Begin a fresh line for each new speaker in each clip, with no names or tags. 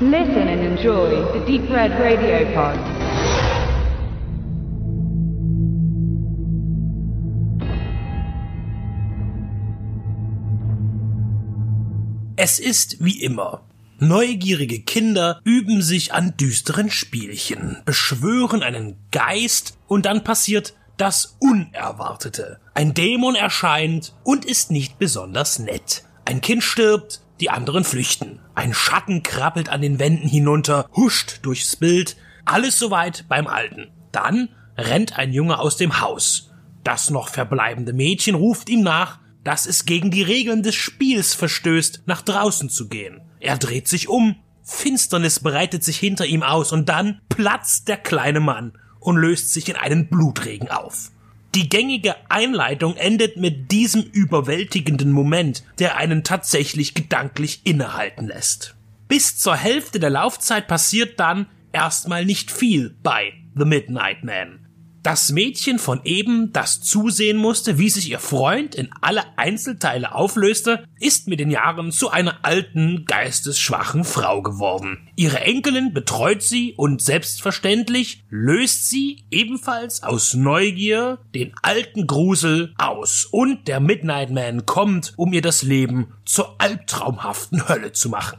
Listen and enjoy the Deep Red Radio Pod.
Es ist wie immer. Neugierige Kinder üben sich an düsteren Spielchen, beschwören einen Geist und dann passiert das Unerwartete. Ein Dämon erscheint und ist nicht besonders nett. Ein Kind stirbt, die anderen flüchten. Ein Schatten krabbelt an den Wänden hinunter, huscht durchs Bild, alles soweit beim Alten. Dann rennt ein Junge aus dem Haus. Das noch verbleibende Mädchen ruft ihm nach, dass es gegen die Regeln des Spiels verstößt, nach draußen zu gehen. Er dreht sich um, Finsternis breitet sich hinter ihm aus und dann platzt der kleine Mann und löst sich in einen Blutregen auf. Die gängige Einleitung endet mit diesem überwältigenden Moment, der einen tatsächlich gedanklich innehalten lässt. Bis zur Hälfte der Laufzeit passiert dann erstmal nicht viel bei The Midnight Man. Das Mädchen von eben, das zusehen musste, wie sich ihr Freund in alle Einzelteile auflöste, ist mit den Jahren zu einer alten, geistesschwachen Frau geworden. Ihre Enkelin betreut sie und selbstverständlich löst sie ebenfalls aus Neugier den alten Grusel aus und der Midnight Man kommt, um ihr das Leben zur albtraumhaften Hölle zu machen.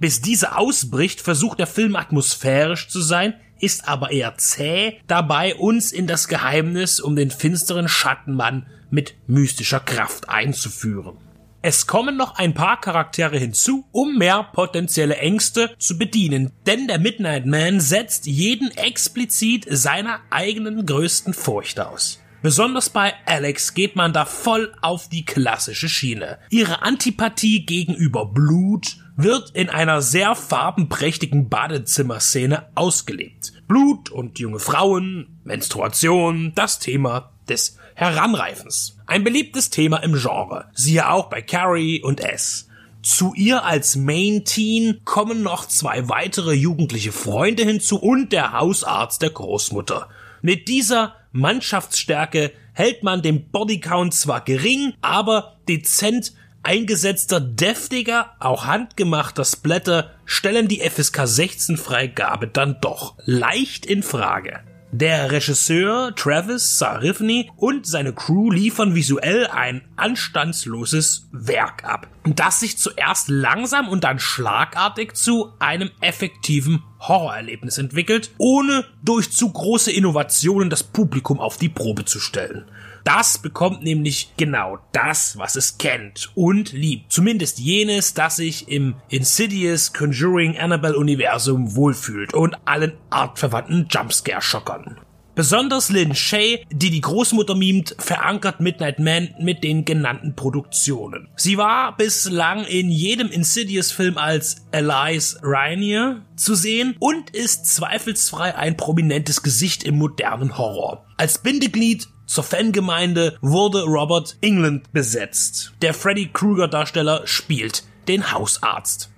Bis diese ausbricht, versucht der Film atmosphärisch zu sein, ist aber eher zäh dabei, uns in das Geheimnis um den finsteren Schattenmann mit mystischer Kraft einzuführen. Es kommen noch ein paar Charaktere hinzu, um mehr potenzielle Ängste zu bedienen, denn der Midnight Man setzt jeden explizit seiner eigenen größten Furcht aus. Besonders bei Alex geht man da voll auf die klassische Schiene. Ihre Antipathie gegenüber Blut wird in einer sehr farbenprächtigen Badezimmerszene ausgelebt. Blut und junge Frauen, Menstruation, das Thema des Heranreifens. Ein beliebtes Thema im Genre. Siehe auch bei Carrie und S. Zu ihr als Main Teen kommen noch zwei weitere jugendliche Freunde hinzu und der Hausarzt der Großmutter. Mit dieser Mannschaftsstärke hält man den Bodycount zwar gering, aber dezent eingesetzter, deftiger, auch handgemachter Splatter stellen die FSK 16 Freigabe dann doch leicht in Frage. Der Regisseur Travis Sarifni und seine Crew liefern visuell ein anstandsloses Werk ab, das sich zuerst langsam und dann schlagartig zu einem effektiven Horrorerlebnis entwickelt, ohne durch zu große Innovationen das Publikum auf die Probe zu stellen. Das bekommt nämlich genau das, was es kennt und liebt. Zumindest jenes, das sich im Insidious Conjuring Annabelle Universum wohlfühlt und allen artverwandten Jumpscare-Schockern. Besonders Lynn Shay, die die Großmutter mimt, verankert Midnight Man mit den genannten Produktionen. Sie war bislang in jedem Insidious-Film als Elise Rainier zu sehen und ist zweifelsfrei ein prominentes Gesicht im modernen Horror. Als Bindeglied zur Fangemeinde wurde Robert England besetzt. Der Freddy Krueger Darsteller spielt den Hausarzt.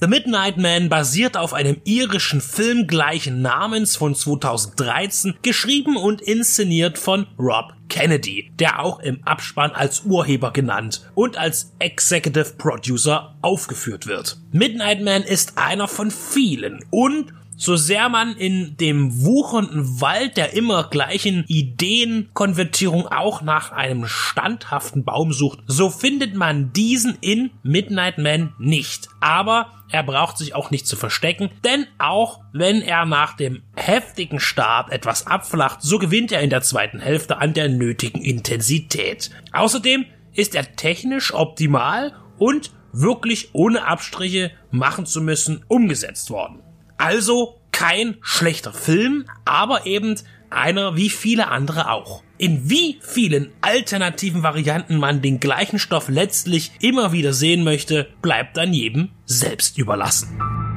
The Midnight Man basiert auf einem irischen Film gleichen Namens von 2013, geschrieben und inszeniert von Rob Kennedy, der auch im Abspann als Urheber genannt und als Executive Producer aufgeführt wird. Midnight Man ist einer von vielen und so sehr man in dem wuchernden Wald der immer gleichen Ideenkonvertierung auch nach einem standhaften Baum sucht, so findet man diesen in Midnight Man nicht. Aber er braucht sich auch nicht zu verstecken, denn auch wenn er nach dem heftigen Start etwas abflacht, so gewinnt er in der zweiten Hälfte an der nötigen Intensität. Außerdem ist er technisch optimal und wirklich ohne Abstriche machen zu müssen umgesetzt worden. Also kein schlechter Film, aber eben einer wie viele andere auch. In wie vielen alternativen Varianten man den gleichen Stoff letztlich immer wieder sehen möchte, bleibt dann jedem selbst überlassen.